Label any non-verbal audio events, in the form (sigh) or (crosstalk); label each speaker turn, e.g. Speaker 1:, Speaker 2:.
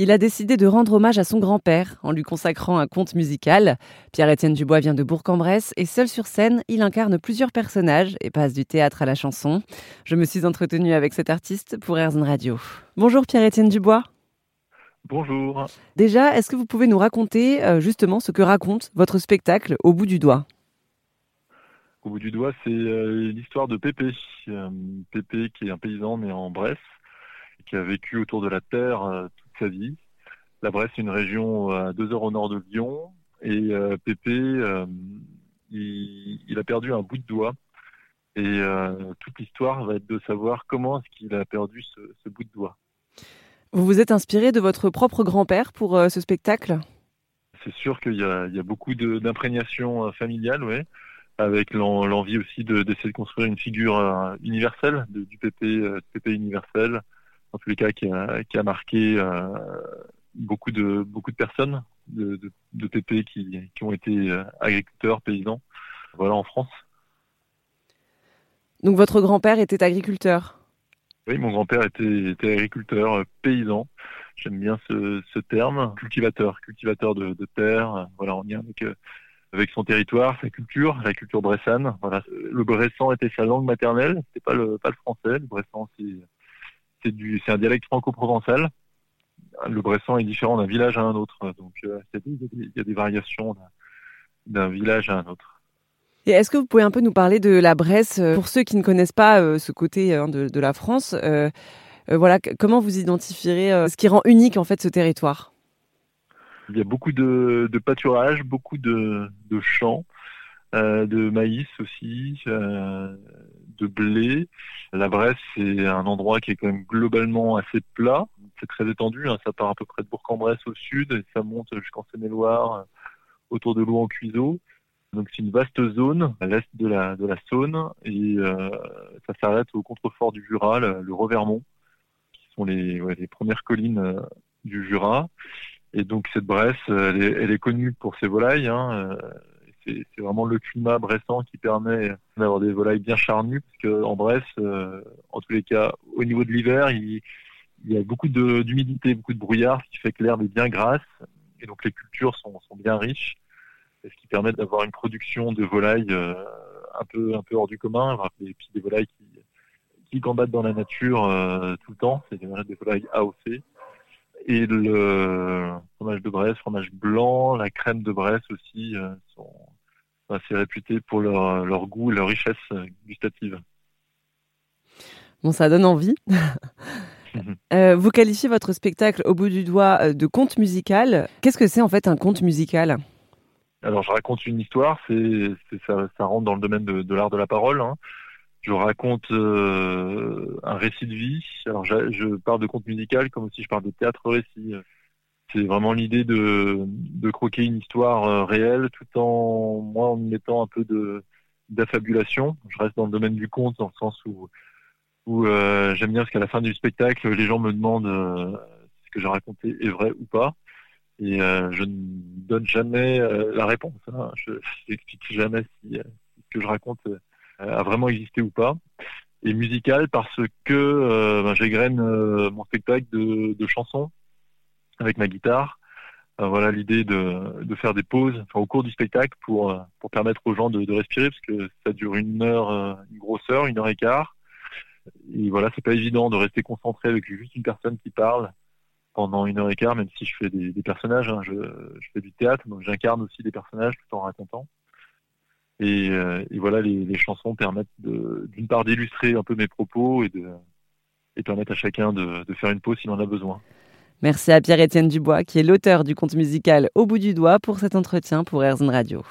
Speaker 1: Il a décidé de rendre hommage à son grand-père en lui consacrant un conte musical. Pierre-Étienne Dubois vient de Bourg-en-Bresse et seul sur scène, il incarne plusieurs personnages et passe du théâtre à la chanson. Je me suis entretenue avec cet artiste pour Airzone Radio. Bonjour Pierre-Étienne Dubois.
Speaker 2: Bonjour.
Speaker 1: Déjà, est-ce que vous pouvez nous raconter euh, justement ce que raconte votre spectacle Au bout du doigt?
Speaker 2: Au bout du doigt, c'est euh, l'histoire de Pépé. Euh, Pépé qui est un paysan né en Bresse, qui a vécu autour de la terre sa vie. La Bresse est une région à deux heures au nord de Lyon. Et euh, Pépé, euh, il, a perdu un bout de doigt. Et euh, toute l'histoire va être de savoir comment est-ce qu'il a perdu ce, bout de doigt.
Speaker 1: Vous vous êtes inspiré de votre propre grand-père pour ce spectacle?
Speaker 2: C'est sûr qu'il y, a beaucoup d'imprégnation familiale, ouais, avec l'envie aussi d'essayer de, construire une figure universelle, du Pépé, Pépé universel, en tous les cas, qui a, qui a marqué euh, beaucoup de beaucoup de personnes de, de, de TP qui, qui ont été euh, agriculteurs, paysans, voilà, en France.
Speaker 1: Donc votre grand-père était agriculteur?
Speaker 2: Oui, mon grand-père était, était, agriculteur, euh, paysan. J'aime bien ce, ce, terme, cultivateur, cultivateur de, de, terre. Voilà, en lien avec, avec son territoire, sa culture, la culture bressane. Voilà, le bressan était sa langue maternelle, c'était pas le pas le français. Le bressan, c'est c'est du, c'est un dialecte franco-provençal. Le bressan est différent d'un village à un autre, donc euh, il y a des variations d'un village à un autre.
Speaker 1: Et est-ce que vous pouvez un peu nous parler de la Bresse euh, pour ceux qui ne connaissent pas euh, ce côté hein, de, de, la France Voilà, comment vous identifierez ce qui rend unique en fait ce territoire?
Speaker 2: Il y a beaucoup de, de pâturage, beaucoup de, de champs, de maïs aussi, de blé. La Bresse, c'est un endroit qui est quand même globalement assez plat. C'est très étendu. Hein. Ça part à peu près de Bourg-en-Bresse au sud et ça monte jusqu'en Seine-et-Loire, autour de louan cuiseau Donc c'est une vaste zone à l'est de la, de la Saône et euh, ça s'arrête au contrefort du Jura, le, Revermont, qui sont les, les premières collines euh, du Jura. Et donc cette Bresse, elle est, connue pour ses volailles. Hein, euh, c'est vraiment le climat bressant qui permet d'avoir des volailles bien charnues, parce qu'en Bresse, euh, en tous les cas, au niveau de l'hiver, il, y a beaucoup d'humidité, beaucoup de brouillard, ce qui fait que l'herbe est bien grasse, et donc les cultures sont, bien riches, ce qui permet d'avoir une production de volailles euh, un peu un peu hors du commun, et puis des volailles qui combattent dans la nature euh, tout le temps, c'est des, des volailles AOC. Et le fromage de Bresse, fromage blanc, la crème de Bresse aussi sont, assez réputés pour leur, leur goût et leur richesse gustative.
Speaker 1: Bon, ça donne envie. (laughs) euh, vous qualifiez votre spectacle au bout du doigt euh, de conte musical. Qu'est-ce que c'est en fait un conte musical?
Speaker 2: Alors, je raconte une histoire, c'est, ça, ça, rentre dans le domaine de, de l'art de la parole. Hein. Je raconte euh, un récit de vie. Alors, je, je parle de conte musical comme aussi je parle de théâtre-récit. C'est vraiment l'idée de, croquer une histoire euh, réelle tout en moi en mettant un peu de d'affabulation. Je reste dans le domaine du conte dans le sens où euh, j'aime bien parce qu'à la fin du spectacle, les gens me demandent euh, si ce que j'ai raconté est vrai ou pas. Et je ne donne jamais la réponse. Hein. Je n'explique jamais si, ce que je raconte a vraiment existé ou pas. Et musical parce que ben, j'égrène mon spectacle de chansons avec ma guitare. Euh, voilà l'idée de, de, faire des pauses enfin, au cours du spectacle pour, euh, pour permettre aux gens de, respirer parce que ça dure une heure, euh, une grosse heure, une heure et quart. Et voilà, c'est pas évident de rester concentré avec juste une personne qui parle pendant une heure et quart, même si je fais des, personnages. Hein, je, je, fais du théâtre, donc j'incarne aussi des personnages tout en racontant. Et, et voilà, les, les, chansons permettent d'une part d'illustrer un peu mes propos et de et permettre à chacun de, de faire une pause s'il en a besoin.
Speaker 1: Merci à Pierre-Étienne Dubois, qui est l'auteur du conte musical Au bout du doigt, pour cet entretien pour Airzone Radio.